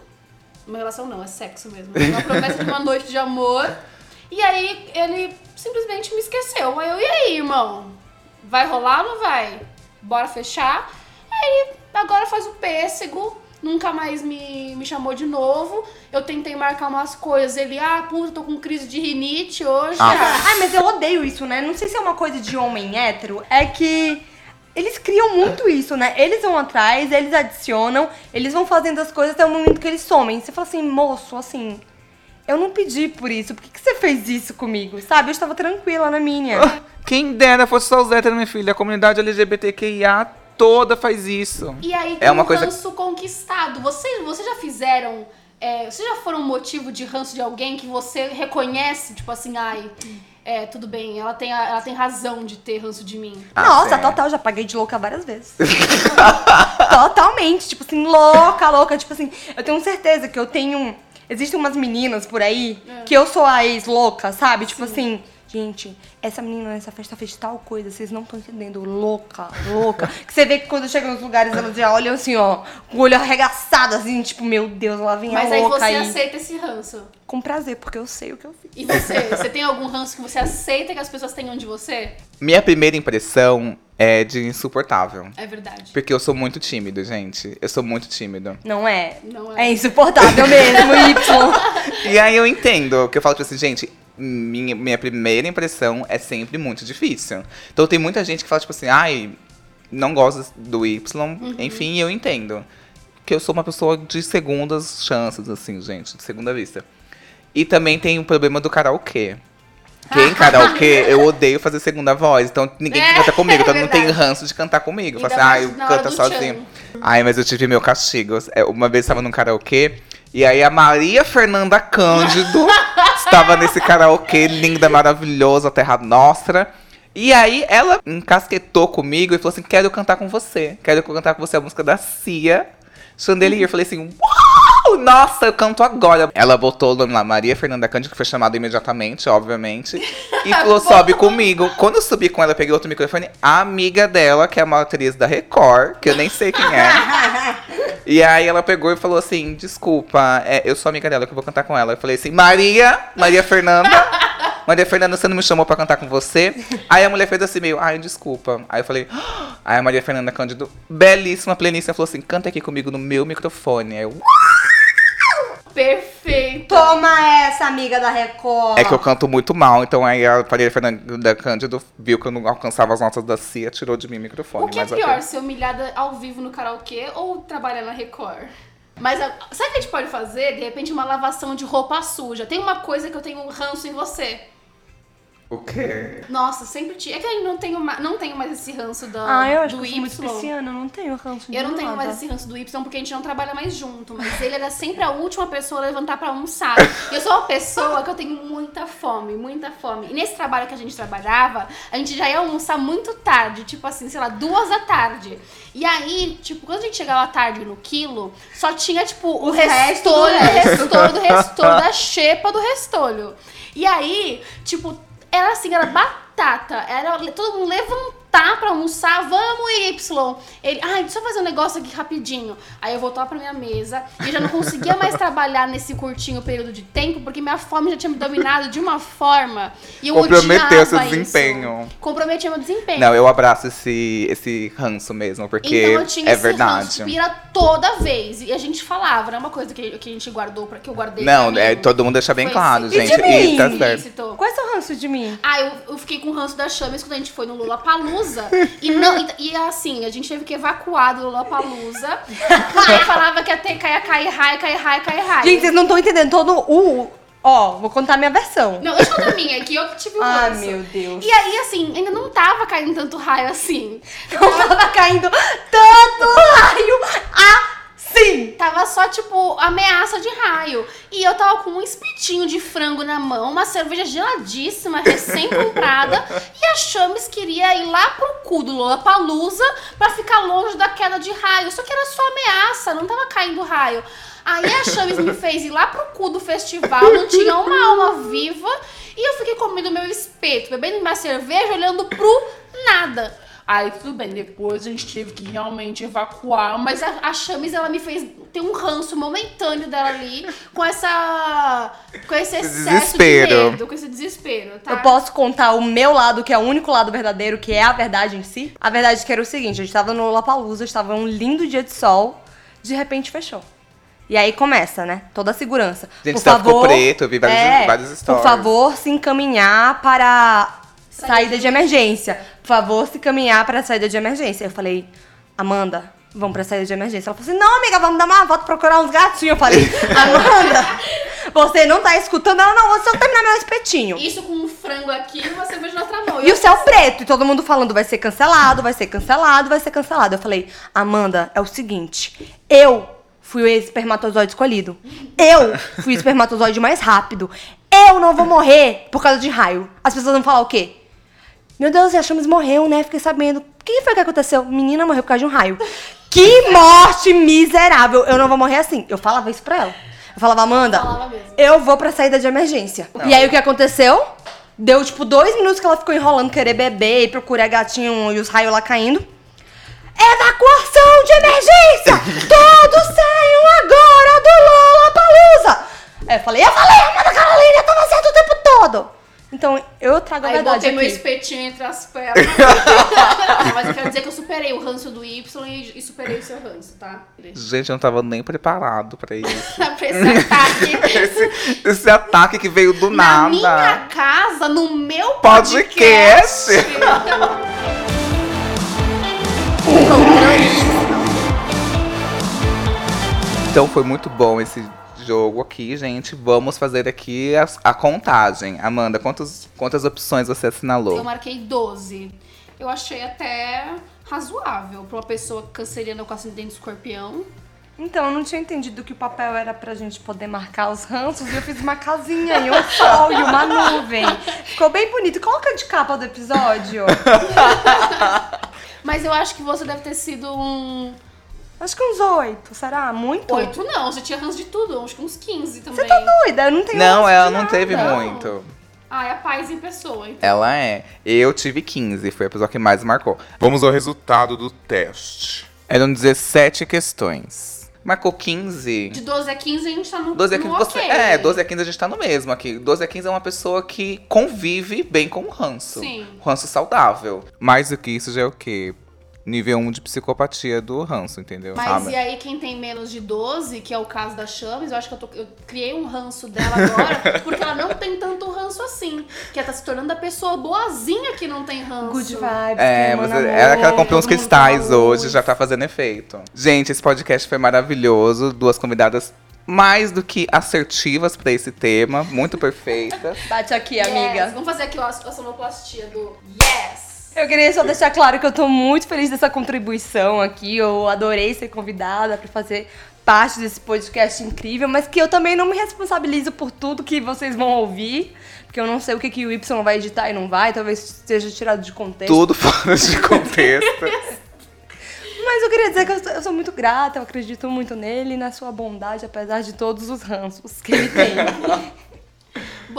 S3: Uma relação não, é sexo mesmo. Uma promessa de uma noite de amor. E aí ele simplesmente me esqueceu. Aí eu, e aí, irmão? Vai rolar ou não vai? Bora fechar? Aí agora faz o pêssego, nunca mais me, me chamou de novo. Eu tentei marcar umas coisas. Ele, ah, puta, tô com crise de rinite hoje.
S1: Ah.
S2: Ai, mas eu odeio isso, né? Não sei se é uma coisa de homem hétero. É que eles criam muito isso, né? Eles vão atrás, eles adicionam, eles vão fazendo as coisas até o momento que eles somem. Você fala assim, moço, assim, eu não pedi por isso. Por que, que você fez isso comigo? Sabe? Eu estava tranquila na minha.
S1: Quem dera fosse só os héteros, minha filha. A comunidade LGBTQIA toda faz isso.
S3: E aí tem
S1: É uma
S3: um
S1: coisa-
S3: ranço conquistado. Vocês, vocês já fizeram. É, vocês já foram motivo de ranço de alguém que você reconhece, tipo assim, ai, é, tudo bem, ela tem, a- ela tem razão de ter ranço de mim.
S1: Ah,
S2: Nossa,
S1: sério?
S2: total, já paguei de louca várias vezes. (laughs) Totalmente, tipo assim, louca, louca. Tipo assim, eu tenho certeza que eu tenho. Existem umas meninas por aí que eu sou a ex louca, sabe? Tipo assim, Gente, essa menina nessa festa fez tal coisa, vocês não estão entendendo. Louca, louca. (laughs) que você vê que quando chega nos lugares, elas já olham assim, ó, com o olho arregaçado, assim, tipo, meu Deus, lá vem
S3: Mas
S2: a
S3: aí
S2: louca
S3: você
S2: aí.
S3: aceita esse ranço.
S2: Com prazer, porque eu sei o que eu fiz.
S3: E você? Você tem algum ranço que você aceita que as pessoas tenham de você?
S1: Minha primeira impressão é de insuportável.
S3: É verdade.
S1: Porque eu sou muito tímido, gente. Eu sou muito tímido.
S2: Não é?
S3: Não é.
S2: É insuportável mesmo, Y. (laughs)
S1: E aí eu entendo, que eu falo tipo assim, gente, minha, minha primeira impressão é sempre muito difícil. Então tem muita gente que fala, tipo assim, ai, não gosta do Y, enfim, eu entendo. Que eu sou uma pessoa de segundas chances, assim, gente, de segunda vista. E também tem o problema do karaokê. (laughs) Que em karaokê eu odeio fazer segunda voz, então ninguém
S3: É,
S1: canta comigo,
S3: é
S1: todo mundo tem ranço de cantar comigo. Fala assim,
S3: hora
S1: canta
S3: do
S1: sozinho. Ai, mas eu tive meu castigo. É, Uma vez eu estava num karaokê e aí a Maria Fernanda Cândido (laughs) estava nesse karaokê linda, maravilhosa, Terra Nostra. E aí ela encasquetou comigo e falou assim: Quero cantar com você. Quero cantar com você a música da Cia, Chandelier. Eu falei assim: Uau! Nossa, eu canto agora. Ela botou o nome lá, Maria Fernanda Cândido, que foi chamada imediatamente, obviamente. E (laughs) falou: Sobe comigo. Quando eu subi com ela, eu peguei outro microfone. A amiga dela, que é uma atriz da Record, que eu nem sei quem é. (laughs) E aí ela pegou e falou assim: Desculpa, é, eu sou amiga dela, que eu vou cantar com ela. Eu falei assim: Maria, Maria Fernanda. (laughs) Maria Fernanda, você não me chamou pra cantar com você? Aí a mulher fez assim meio, ai, desculpa. Aí eu falei, "Ah." (gasps) aí a Maria Fernanda Cândido, belíssima, pleníssima, falou assim, canta aqui comigo no meu microfone. Aí eu,
S3: Perfeito.
S2: Toma essa, amiga da Record.
S1: é que eu canto muito mal, então aí a Maria Fernanda Cândido viu que eu não alcançava as notas da CIA, tirou de mim o microfone.
S3: O que é pior, ser humilhada ao vivo no karaokê ou trabalhar na Record? Mas a- sabe o que a gente pode fazer? De repente, uma lavação de roupa suja. Tem uma coisa que eu tenho um ranço em você.
S1: O quê?
S3: Nossa, sempre tinha. É que eu não tenho, ma- não tenho mais esse ranço da,
S2: Ah, eu acho
S3: do
S2: que eu
S3: Y.
S2: sou muito pisciana, eu não tenho ranço de
S3: Eu não tenho
S2: nada.
S3: mais esse ranço do Y porque a gente não trabalha mais junto. Mas ele era sempre a última pessoa a levantar pra almoçar. E eu sou uma pessoa que eu tenho muita fome, muita fome. E nesse trabalho que a gente trabalhava, a gente já ia almoçar muito tarde, tipo assim, sei lá, duas da tarde. E aí, tipo, quando a gente chegava tarde no quilo, só tinha, tipo, o
S2: O resto do
S3: restolho, do
S2: resto.
S3: restolho, do restolho, da xepa do restolho. E aí, tipo, era assim, era batata. Era todo mundo levantar pra almoçar. Vamos, Y. Ele, ai, deixa eu fazer um negócio aqui rapidinho. Aí eu voltava pra minha mesa e eu já não conseguia mais (laughs) trabalhar nesse curtinho período de tempo, porque minha fome já tinha me dominado de uma forma. E eu
S1: Comprometeu seu desempenho.
S3: Isso. Comprometia meu desempenho.
S1: Não, eu abraço esse, esse ranço mesmo, porque
S3: Então eu tinha
S1: é
S3: esse
S1: verdade.
S3: ranço pira toda vez. E a gente falava, não é uma coisa que, que a gente guardou, pra, que eu guardei
S1: Não, é, todo mundo deixa bem
S3: Foi
S1: claro,
S3: sim.
S2: E de
S1: gente.
S2: mim?
S1: tá certo.
S2: Qual é o seu ranço de mim?
S3: Ah, eu, eu fiquei com o ranço da Chames quando a gente foi no Lollapalooza. e, não, e, e assim, a gente teve que evacuar do Lollapalooza. Aí falava que ia ter cair, cair raio, cair raio, cair raio.
S2: Gente, vocês não estão entendendo todo o... Ó, vou contar a minha versão.
S3: Não, deixa eu contar a minha, que eu que tive
S2: Ai,
S3: ranço.
S2: meu Deus.
S3: E aí, assim, ainda não tava caindo tanto raio assim.
S2: Não tava caindo tanto raio assim.
S3: Tava só, tipo, ameaça de raio. E eu tava com um espetinho de frango na mão, uma cerveja geladíssima, recém-comprada. (laughs) e a Chames queria ir lá pro cu do Lollapalooza pra ficar longe da queda de raio. Só que era só ameaça, não tava caindo raio. Aí a Chames me fez ir lá pro cu do festival, não tinha uma alma viva. E eu fiquei comendo meu espeto, bebendo minha cerveja, olhando pro nada. Aí tudo bem, depois a gente teve que realmente evacuar, mas a, a Chames ela me fez ter um ranço momentâneo dela ali com essa com esse excesso
S1: desespero.
S3: de medo, com esse desespero, tá?
S2: Eu posso contar o meu lado, que é o único lado verdadeiro, que é a verdade em si? A verdade que era o seguinte, a gente tava no Lollapalooza, estava um lindo dia de sol, de repente fechou. E aí começa, né? Toda a segurança.
S1: Gente,
S2: por favor,
S1: preto, eu vi vários-
S2: é,
S1: vários
S2: Por
S1: stories.
S2: favor, se encaminhar para
S3: saída
S2: de emergência. Por favor, se caminhar para a saída de emergência. Eu falei, Amanda, vamos pra saída de emergência. Ela falou assim, não, amiga, vamos dar uma volta procurar uns gatinhos. Eu falei, (laughs) Amanda, você não tá escutando? Ela, não, vou só terminar meu espetinho.
S3: Isso com um frango aqui e uma cerveja na outra mão.
S2: E o céu preto, e todo mundo falando, vai ser cancelado, vai ser cancelado, vai ser cancelado. Eu falei, Amanda, é o seguinte, eu fui o espermatozoide escolhido. Eu fui o espermatozoide mais rápido. Eu não vou morrer por causa de raio. As pessoas vão falar o quê? Meu Deus, a Chames morreu, né? Fiquei sabendo. O que foi que aconteceu? Menina morreu por causa de um raio. Que morte miserável. Eu não vou morrer assim. Eu falava isso pra ela. Eu falava, Amanda,
S3: Falava mesmo.
S2: eu vou pra saída de emergência. E aí o que aconteceu? Deu, tipo, dois minutos que ela ficou enrolando, querer beber e procurar gatinho e os raios lá caindo. Evacuação de emergência! (laughs) Todos saiam agora do Lollapalooza! Aí eu falei, eu falei, Amanda Carolina, eu tava certo o tempo todo! Então, eu trago a
S3: Aí eu
S2: verdade
S3: botei meu
S2: aqui.
S3: espetinho entre as pernas. (laughs) Mas eu quero dizer que eu superei o ranço do Y e, e superei o seu ranço, tá?
S1: Gente, eu não tava nem preparado pra isso. (laughs)
S3: pra esse ataque. (laughs)
S1: esse, esse ataque que veio do
S3: Na
S1: nada.
S3: minha casa, no meu
S1: Podcast.
S3: podcast.
S1: Então foi muito bom esse jogo aqui, gente. Vamos fazer aqui a, a contagem. Amanda, quantos, quantas opções você assinalou?
S3: Eu marquei 12. Eu achei até razoável pra uma pessoa canceriana com ascendente de escorpião.
S2: Então, eu não tinha entendido que o papel era pra gente poder marcar os ranços e eu fiz uma casinha e um sol e uma nuvem. Ficou bem bonito. Coloca de capa do episódio. (laughs)
S3: Mas eu acho que você deve ter sido um.
S2: Acho que uns oito, será? Muito?
S3: Oito não, você tinha ranço de tudo, acho que uns 15 também.
S2: Você tá doida? Eu não tenho
S1: Não, ela
S2: de
S1: não
S2: nada.
S1: teve
S3: Não.
S1: muito.
S3: Ah, é a paz em pessoa. Então.
S1: Ela é. Eu tive 15, foi a pessoa que mais marcou.
S4: Vamos ao resultado do teste.
S1: Eram 17 questões. Marcou 15.
S3: De 12 a 15 a gente tá no,
S1: 12 a
S3: no
S1: 15, você,
S3: ok.
S1: é, 12 a 15 a gente tá no mesmo aqui. 12 a 15 é uma pessoa que convive bem com o ranço.
S3: Sim.
S1: Ranço saudável. Mais do que isso já é o quê? Nível 1 de psicopatia do ranço, entendeu?
S3: Mas
S1: Sabe?
S3: e aí, quem tem menos de 12, que é o caso da Chames, eu acho que eu, tô- eu criei um ranço dela agora, (laughs) porque ela não tem tanto ranço assim. Que ela tá se tornando a pessoa boazinha que não tem ranço.
S2: Good vibes.
S1: É,
S2: que
S1: você,
S2: emana
S1: ela que ela comprou uns cristais hoje, já tá fazendo efeito. Gente, esse podcast foi maravilhoso. Duas convidadas mais do que assertivas pra esse tema. Muito perfeitas. (laughs)
S2: Bate aqui,
S3: Yes.
S2: amiga.
S3: Vamos fazer aqui a sonoplastia do Yes!
S2: Eu queria só deixar claro que eu tô muito feliz dessa contribuição aqui. Eu adorei ser convidada pra fazer parte desse podcast incrível, mas que eu também não me responsabilizo por tudo que vocês vão ouvir, porque eu não sei o que, que o Y vai editar e não vai, talvez esteja tirado de contexto.
S1: Tudo fora de contexto. (laughs)
S2: Mas eu queria dizer que eu sou, eu sou muito grata, eu acredito muito nele e na sua bondade, apesar de todos os ranços que ele tem. (laughs)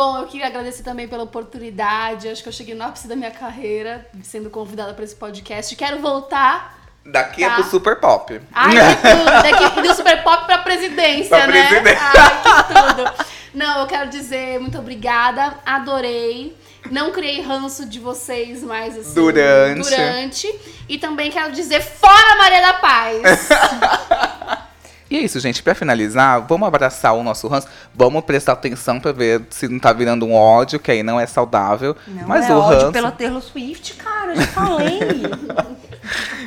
S3: Bom, eu queria agradecer também pela oportunidade. Acho que eu cheguei no ápice da minha carreira, sendo convidada para esse podcast. Quero voltar.
S1: Daqui
S3: Tá.
S1: é pro Super Pop.
S3: Ai, que (laughs) tudo! Daqui do Super Pop pra presidência,
S1: Pra
S3: né?
S1: presidência.
S3: Ai, que tudo! Não, eu quero dizer muito obrigada, adorei. Não criei ranço de vocês mais assim.
S1: Durante.
S3: Durante. E também quero dizer fora Maria da Paz! (laughs)
S1: E é isso, gente. Pra finalizar, vamos abraçar o nosso ranço. Vamos prestar atenção pra ver se não tá virando um ódio, que aí não é saudável.
S2: Não
S1: mas
S2: é
S1: o
S2: ódio
S1: ranço.
S2: pela Taylor Swift, cara, eu já falei. (laughs)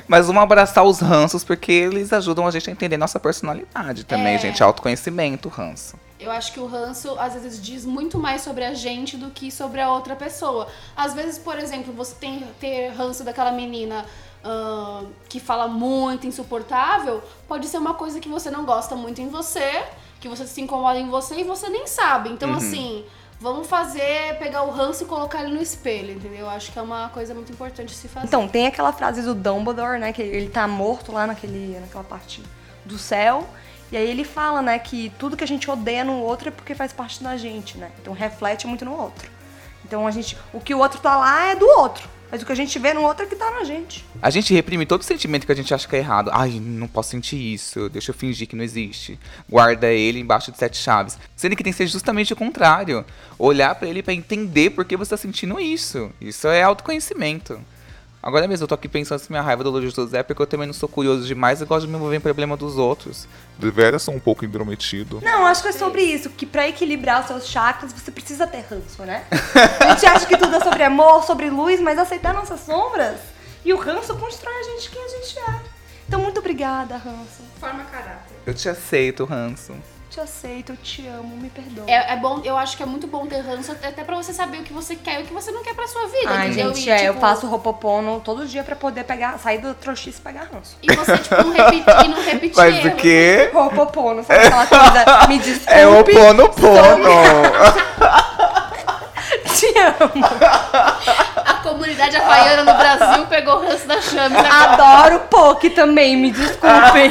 S1: Mas vamos abraçar os ranços, porque eles ajudam a gente a entender nossa personalidade também,
S3: É.
S1: gente. Autoconhecimento, ranço.
S3: Eu acho que o ranço, às vezes, diz muito mais sobre a gente do que sobre a outra pessoa. Às vezes, por exemplo, você tem ter ranço daquela menina ahn, que fala muito, insuportável, pode ser uma coisa que você não gosta muito em você, que você se incomoda em você e você nem sabe. Então, assim, vamos fazer, pegar o ranço e colocar ele no espelho, entendeu? Eu acho que é uma coisa muito importante se fazer.
S2: Então, tem aquela frase do Dumbledore, né? Que ele tá morto lá naquele, naquela parte do céu. E aí ele fala, né, que tudo que a gente odeia no outro é porque faz parte da gente, né? Então reflete muito no outro. Então a gente. O que o outro tá lá é do outro. Mas o que a gente vê no outro é que tá na gente.
S1: A gente reprime todo sentimento que a gente acha que é errado. Ai, não posso sentir isso. Deixa eu fingir que não existe. Guarda ele embaixo de sete chaves. Sendo que tem que ser justamente o contrário. Olhar pra ele pra entender por que você tá sentindo isso. Isso é autoconhecimento. Agora mesmo eu tô aqui pensando se minha raiva do Lourdes José porque eu também não sou curioso demais e gosto de me envolver em problema dos outros.
S4: Deveras sou um pouco intrometido.
S2: Não, acho que é sobre isso. Que pra equilibrar os seus chakras, você precisa ter ranço, né? A gente acha que tudo é sobre amor, sobre luz, mas aceitar nossas sombras. E o ranço constrói a gente quem a gente é. Então, muito obrigada, ranço.
S3: Forma caráter.
S1: Eu te aceito, Ranço.
S2: Te aceito, eu te amo, me perdoa.
S3: É, é bom, eu acho que é muito bom ter ranço, até até pra você saber o que você quer e o que você não quer pra sua vida,
S2: Ai,
S3: entendeu?
S2: gente,
S3: E,
S2: é, eu
S3: tipo,
S2: faço ropopono todo dia pra poder pegar, sair do trouxice e pegar ranço.
S3: E você, tipo, não repetir, e não (laughs) repetir
S1: Mas
S3: erro.
S1: o quê?
S2: Ropopono, sabe aquela coisa? Me (laughs) desculpe.
S1: É o pono pono. (laughs)
S2: Te amo.
S3: A comunidade havaiana no Brasil pegou o ranço da Chames agora.
S2: Adoro poke também, me desculpem.